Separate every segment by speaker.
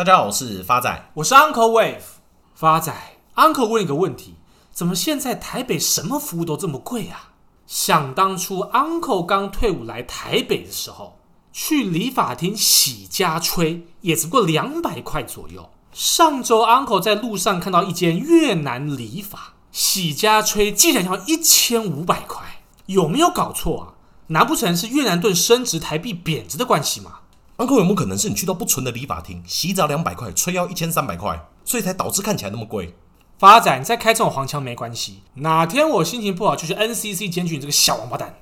Speaker 1: 大家好，我是发仔，
Speaker 2: 我是 Uncle Wave。发仔，Uncle 问一个问题：怎么现在台北什么服务都这么贵啊？想当初 Uncle 刚退伍来台北的时候，去理发厅洗加吹也只不过两百块左右。上周 Uncle 在路上看到一间越南理发，洗加吹竟然要一千五百块，有没有搞错啊？难不成是越南盾升值、台币贬值的关系吗
Speaker 1: ？Uncle 有没有可能是你去到不纯的理发厅，洗澡两百块，吹腰一千三百块，所以才导致看起来那么贵？
Speaker 2: 发展，你再开这种黄腔没关系。哪天我心情不好，就去 NCC 检举你这个小王八蛋。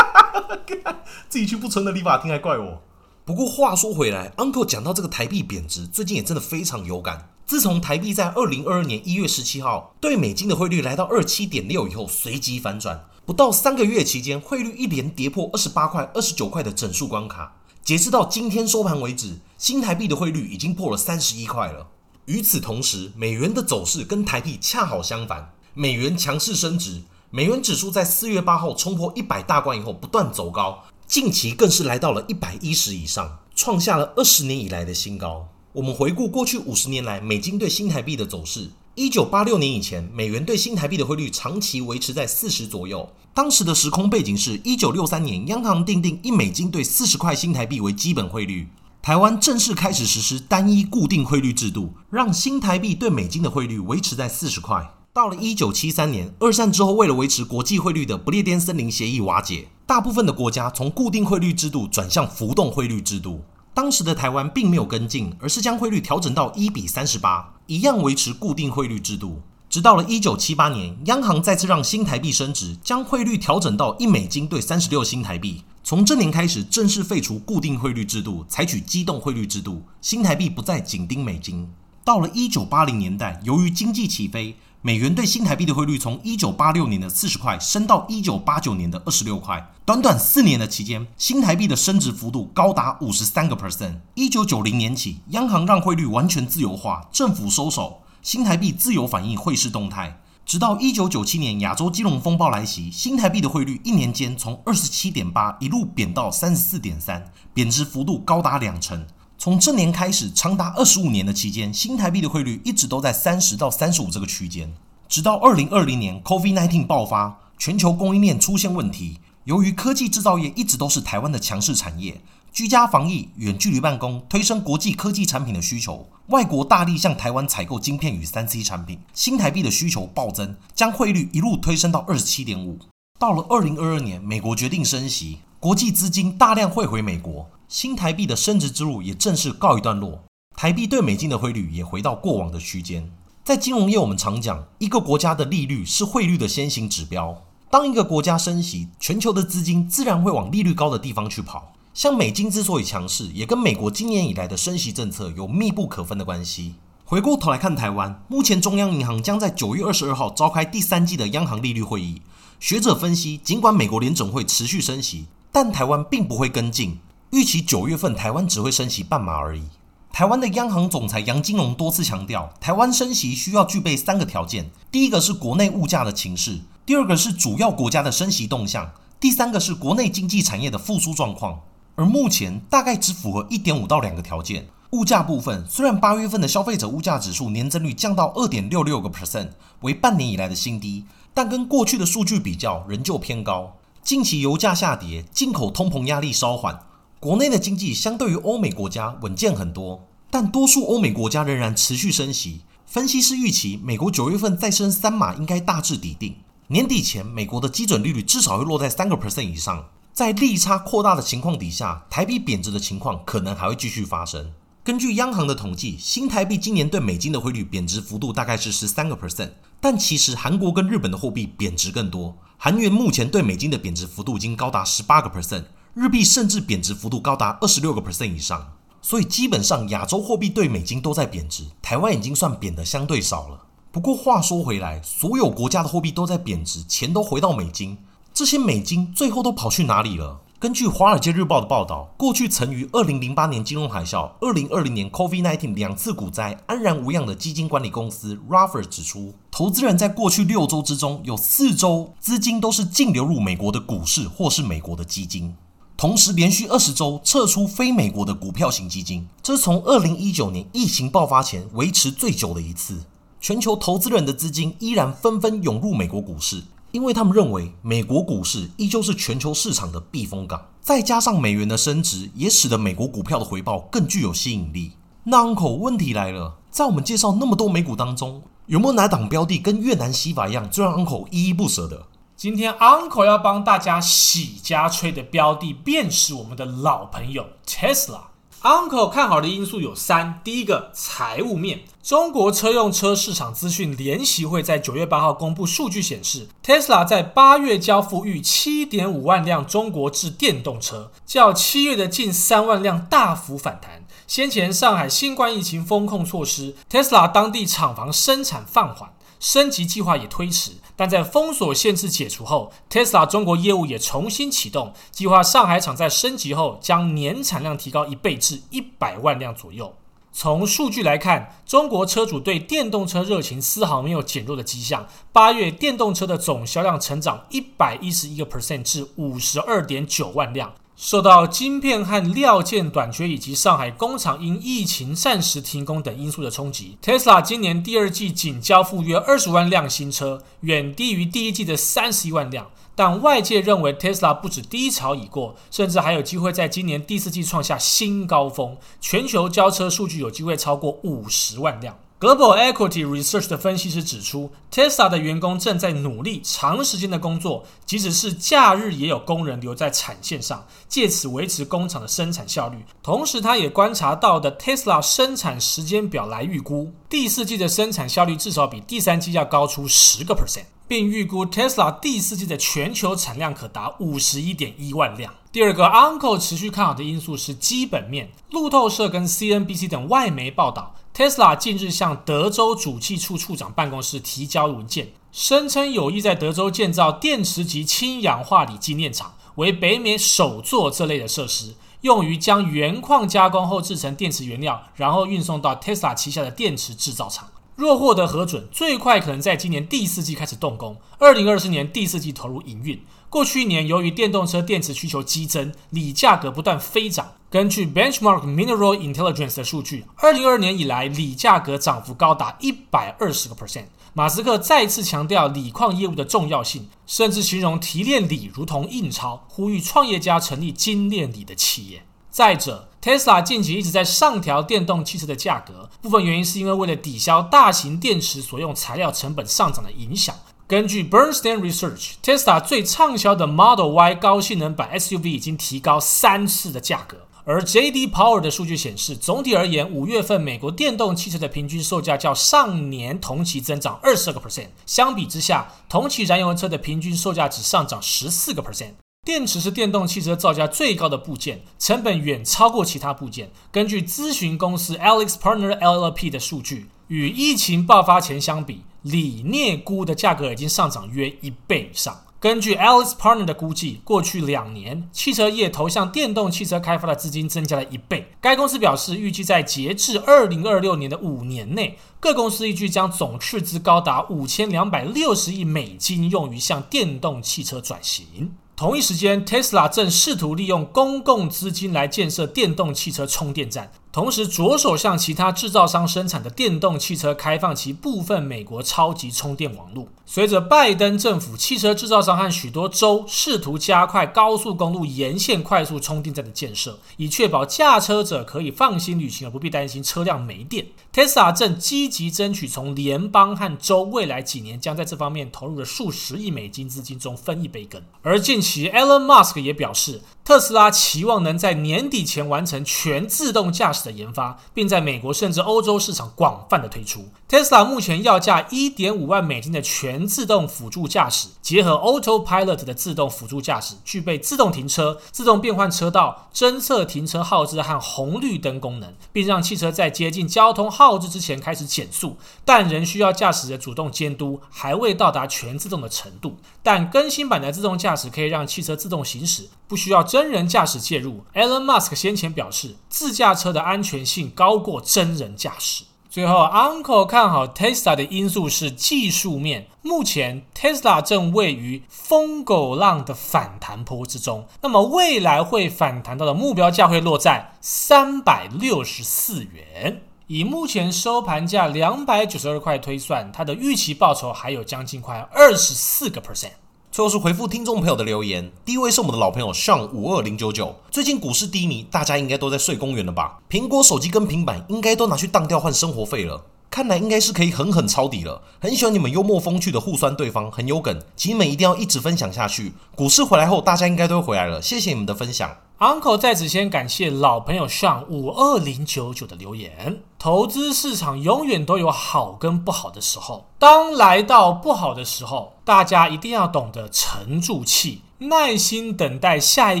Speaker 1: 自己去不纯的理发厅还怪我。不过话说回来，Uncle 讲到这个台币贬值，最近也真的非常有感。自从台币在二零二二年一月十七号对美金的汇率来到二七点六以后，随即反转，不到三个月期间，汇率一连跌破二十八块、二十九块的整数关卡。截至到今天收盘为止，新台币的汇率已经破了三十一块了。与此同时，美元的走势跟台币恰好相反，美元强势升值，美元指数在四月八号冲破一百大关以后不断走高，近期更是来到了一百一十以上，创下了二十年以来的新高。我们回顾过去五十年来美金对新台币的走势。一九八六年以前，美元对新台币的汇率长期维持在四十左右。当时的时空背景是一九六三年，央行定定一美金兑四十块新台币为基本汇率。台湾正式开始实施单一固定汇率制度，让新台币对美金的汇率维持在四十块。到了一九七三年，二战之后，为了维持国际汇率的不列颠森林协议瓦解，大部分的国家从固定汇率制度转向浮动汇率制度。当时的台湾并没有跟进，而是将汇率调整到一比三十八，一样维持固定汇率制度。直到了一九七八年，央行再次让新台币升值，将汇率调整到一美金兑三十六新台币。从这年开始，正式废除固定汇率制度，采取机动汇率制度，新台币不再紧盯美金。到了一九八零年代，由于经济起飞，美元兑新台币的汇率从一九八六年的四十块升到一九八九年的二十六块，短短四年的期间，新台币的升值幅度高达五十三个 percent。一九九零年起，央行让汇率完全自由化，政府收手，新台币自由反映汇市动态。直到一九九七年亚洲金融风暴来袭，新台币的汇率一年间从二十七点八一路贬到三十四点三，贬值幅度高达两成。从这年开始，长达二十五年的期间，新台币的汇率一直都在三十到三十五这个区间。直到二零二零年，COVID-19 爆发，全球供应链出现问题。由于科技制造业一直都是台湾的强势产业，居家防疫、远距离办公推升国际科技产品的需求，外国大力向台湾采购晶片与三 C 产品，新台币的需求暴增，将汇率一路推升到二十七点五。到了二零二二年，美国决定升息，国际资金大量汇回美国。新台币的升值之路也正式告一段落，台币对美金的汇率也回到过往的区间。在金融业，我们常讲，一个国家的利率是汇率的先行指标。当一个国家升息，全球的资金自然会往利率高的地方去跑。像美金之所以强势，也跟美国今年以来的升息政策有密不可分的关系。回过头来看台湾，目前中央银行将在九月二十二号召开第三季的央行利率会议。学者分析，尽管美国联准会持续升息，但台湾并不会跟进。预期九月份台湾只会升息半码而已。台湾的央行总裁杨金龙多次强调，台湾升息需要具备三个条件：第一个是国内物价的情势，第二个是主要国家的升息动向，第三个是国内经济产业的复苏状况。而目前大概只符合一点五到两个条件。物价部分，虽然八月份的消费者物价指数年增率降到二点六六个 percent，为半年以来的新低，但跟过去的数据比较，仍旧偏高。近期油价下跌，进口通膨压力稍缓。国内的经济相对于欧美国家稳健很多，但多数欧美国家仍然持续升息。分析师预期，美国九月份再升三码应该大致底定。年底前，美国的基准利率至少会落在三个 percent 以上。在利差扩大的情况底下，台币贬值的情况可能还会继续发生。根据央行的统计，新台币今年对美金的汇率贬值幅度大概是十三个 percent，但其实韩国跟日本的货币贬值更多。韩元目前对美金的贬值幅度已经高达十八个 percent。日币甚至贬值幅度高达二十六个 percent 以上，所以基本上亚洲货币对美金都在贬值，台湾已经算贬得相对少了。不过话说回来，所有国家的货币都在贬值，钱都回到美金，这些美金最后都跑去哪里了？根据《华尔街日报》的报道，过去曾于二零零八年金融海啸、二零二零年 COVID-19 两次股灾安然无恙的基金管理公司 Ruffer 指出，投资人在过去六周之中有四周资金都是净流入美国的股市或是美国的基金。同时连续二十周撤出非美国的股票型基金，这是从二零一九年疫情爆发前维持最久的一次。全球投资人的资金依然纷纷涌入美国股市，因为他们认为美国股市依旧是全球市场的避风港。再加上美元的升值，也使得美国股票的回报更具有吸引力。那 Uncle，问题来了，在我们介绍那么多美股当中，有没有哪档标的跟越南西法一样，最让 Uncle 依依不舍的？
Speaker 2: 今天 Uncle 要帮大家洗家吹的标的，便是我们的老朋友 Tesla。Uncle 看好的因素有三：第一个，财务面。中国车用车市场资讯联席会在九月八号公布数据显示，Tesla 在八月交付逾七点五万辆中国制电动车，较七月的近三万辆大幅反弹。先前上海新冠疫情封控措施，Tesla 当地厂房生产放缓。升级计划也推迟，但在封锁限制解除后，Tesla 中国业务也重新启动。计划上海厂在升级后，将年产量提高一倍至一百万辆左右。从数据来看，中国车主对电动车热情丝毫没有减弱的迹象。八月电动车的总销量成长一百一十一个 percent 至五十二点九万辆。受到晶片和料件短缺以及上海工厂因疫情暂时停工等因素的冲击，Tesla 今年第二季仅交付约二十万辆新车，远低于第一季的三十一万辆。但外界认为 Tesla 不止低潮已过，甚至还有机会在今年第四季创下新高峰，全球交车数据有机会超过五十万辆。Global Equity Research 的分析师指出，Tesla 的员工正在努力长时间的工作，即使是假日也有工人留在产线上，借此维持工厂的生产效率。同时，他也观察到的 Tesla 生产时间表来预估，第四季的生产效率至少比第三季要高出十个 percent，并预估 Tesla 第四季的全球产量可达五十一点一万辆。第二个 Uncle 持续看好的因素是基本面，路透社跟 CNBC 等外媒报道。Tesla 近日向德州主计处处长办公室提交文件，声称有意在德州建造电池级氢氧化锂精炼厂，为北美首座这类的设施，用于将原矿加工后制成电池原料，然后运送到 Tesla 旗下的电池制造厂。若获得核准，最快可能在今年第四季开始动工，二零二四年第四季投入营运。过去一年，由于电动车电池需求激增，锂价格不断飞涨。根据 Benchmark Mineral Intelligence 的数据，二零二二年以来，锂价格涨幅高达一百二十个 percent。马斯克再次强调锂矿业务的重要性，甚至形容提炼锂如同印钞，呼吁创业家成立精炼锂的企业。再者，Tesla 近期一直在上调电动汽车的价格，部分原因是因为为了抵消大型电池所用材料成本上涨的影响。根据 Bernstein Research，Tesla 最畅销的 Model Y 高性能版 SUV 已经提高三次的价格。而 JD Power 的数据显示，总体而言，五月份美国电动汽车的平均售价较上年同期增长二十个 percent。相比之下，同期燃油车的平均售价只上涨十四个 percent。电池是电动汽车造价最高的部件，成本远超过其他部件。根据咨询公司 Alex Partner LLP 的数据，与疫情爆发前相比，锂镍钴的价格已经上涨约一倍以上。根据 AlixPartners 的估计，过去两年汽车业投向电动汽车开发的资金增加了一倍。该公司表示，预计在截至二零二六年的五年内，各公司预计将总斥资高达五千两百六十亿美金，用于向电动汽车转型。同一时间，Tesla 正试图利用公共资金来建设电动汽车充电站。同时，着手向其他制造商生产的电动汽车开放其部分美国超级充电网络。随着拜登政府、汽车制造商和许多州试图加快高速公路沿线快速充电站的建设，以确保驾车者可以放心旅行而不必担心车辆没电，Tesla 正积极争取从联邦和州未来几年将在这方面投入的数十亿美金资金中分一杯羹。而近期，Elon Musk 也表示，特斯拉期望能在年底前完成全自动驾驶的研发，并在美国甚至欧洲市场广泛的推出。Tesla 目前要价一点五万美金的全自动辅助驾驶，结合 Autopilot 的自动辅助驾驶，具备自动停车、自动变换车道、侦测停车号志和红绿灯功能，并让汽车在接近交通号志之前开始减速，但仍需要驾驶者主动监督，还未到达全自动的程度。但更新版的自动驾驶可以让汽车自动行驶，不需要真真人驾驶介入。Elon Musk 先前表示，自驾车的安全性高过真人驾驶。最后，Uncle 看好 Tesla 的因素是技术面。目前 Tesla 正位于疯狗浪的反弹坡之中，那么未来会反弹到的目标价会落在三百六十四元。以目前收盘价两百九十二块推算，它的预期报酬还有将近快二十四个 percent。
Speaker 1: 最后是回复听众朋友的留言，第一位是我们的老朋友 Sean 五二零九九。最近股市低迷，大家应该都在睡公园了吧？苹果手机跟平板应该都拿去当掉换生活费了，看来应该是可以狠狠抄底了。很喜欢你们幽默风趣的互酸对方，很有梗，请你们一定要一直分享下去。股市回来后，大家应该都会回来了，谢谢你们的分享。
Speaker 2: Uncle 在此先感谢老朋友上五二零九九的留言。投资市场永远都有好跟不好的时候，当来到不好的时候，大家一定要懂得沉住气。耐心等待下一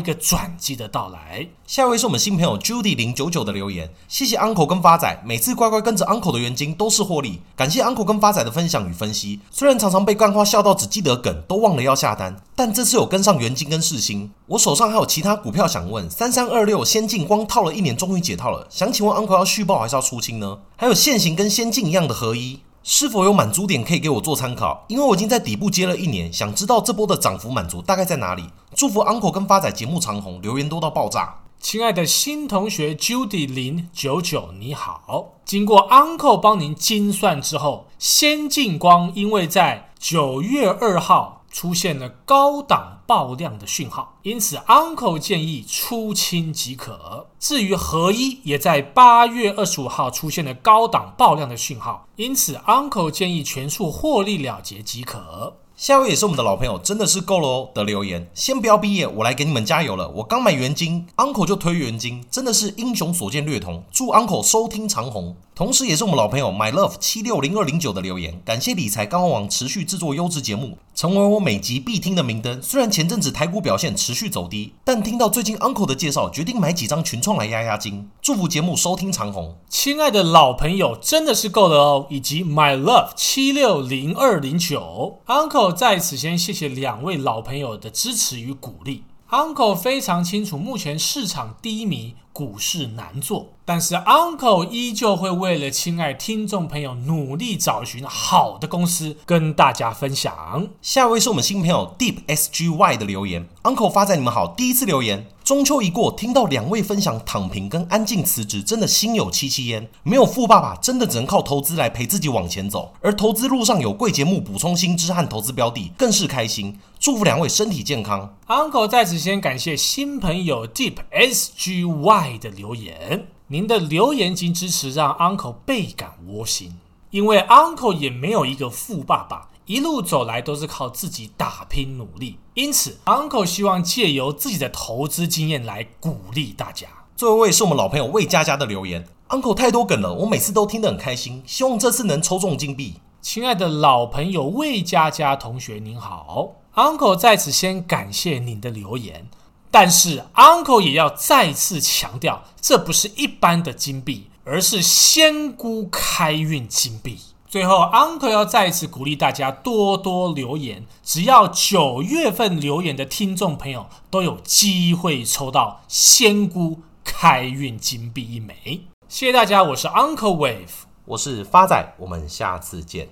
Speaker 2: 个转机的到来。
Speaker 1: 下一位是我们新朋友 Judy 零九九的留言，谢谢 Uncle 跟发仔，每次乖乖跟着 Uncle 的元金都是获利。感谢 Uncle 跟发仔的分享与分析，虽然常常被干话笑到只记得梗，都忘了要下单，但这次有跟上元金跟世新。我手上还有其他股票想问，三三二六先进光套了一年，终于解套了，想请问 Uncle 要续报还是要出清呢？还有现行跟先进一样的合一。是否有满足点可以给我做参考？因为我已经在底部接了一年，想知道这波的涨幅满足大概在哪里。祝福 Uncle 跟发仔节目长红，留言多到爆炸。
Speaker 2: 亲爱的新同学 Judy 零九九，你好。经过 Uncle 帮您精算之后，先进光因为在九月二号。出现了高档爆量的讯号，因此 Uncle 建议出清即可。至于合一，也在八月二十五号出现了高档爆量的讯号，因此 Uncle 建议全数获利了结即可。
Speaker 1: 下位也是我们的老朋友，真的是够了哦的留言。先不要毕业，我来给你们加油了。我刚买元金，Uncle 就推元金，真的是英雄所见略同。祝 Uncle 收听长虹。同时，也是我们老朋友 My Love 七六零二零九的留言，感谢理财高王网持续制作优质节目，成为我每集必听的明灯。虽然前阵子台股表现持续走低，但听到最近 Uncle 的介绍，决定买几张群创来压压惊。祝福节目收听长虹。
Speaker 2: 亲爱的老朋友，真的是够了哦！以及 My Love 七六零二零九 Uncle 在此先谢谢两位老朋友的支持与鼓励。Uncle 非常清楚，目前市场低迷，股市难做，但是 Uncle 依旧会为了亲爱听众朋友努力找寻好的公司跟大家分享。
Speaker 1: 下一位是我们新朋友 Deep SGY 的留言，Uncle 发在你们好，第一次留言。中秋一过，听到两位分享躺平跟安静辞职，真的心有戚戚焉。没有富爸爸，真的只能靠投资来陪自己往前走。而投资路上有贵节目补充薪资和投资标的，更是开心。祝福两位身体健康。
Speaker 2: Uncle 在此先感谢新朋友 Deep SGY 的留言，您的留言及支持让 Uncle 倍感窝心，因为 Uncle 也没有一个富爸爸。一路走来都是靠自己打拼努力，因此 Uncle 希望借由自己的投资经验来鼓励大家。
Speaker 1: 最后一位是我们老朋友魏佳佳的留言，Uncle 太多梗了，我每次都听得很开心，希望这次能抽中金币。
Speaker 2: 亲爱的老朋友魏佳佳同学您好，Uncle 在此先感谢您的留言，但是 Uncle 也要再次强调，这不是一般的金币，而是仙姑开运金币。最后，Uncle 要再次鼓励大家多多留言，只要九月份留言的听众朋友都有机会抽到仙姑开运金币一枚。谢谢大家，我是 Uncle Wave，
Speaker 1: 我是发仔，我们下次见。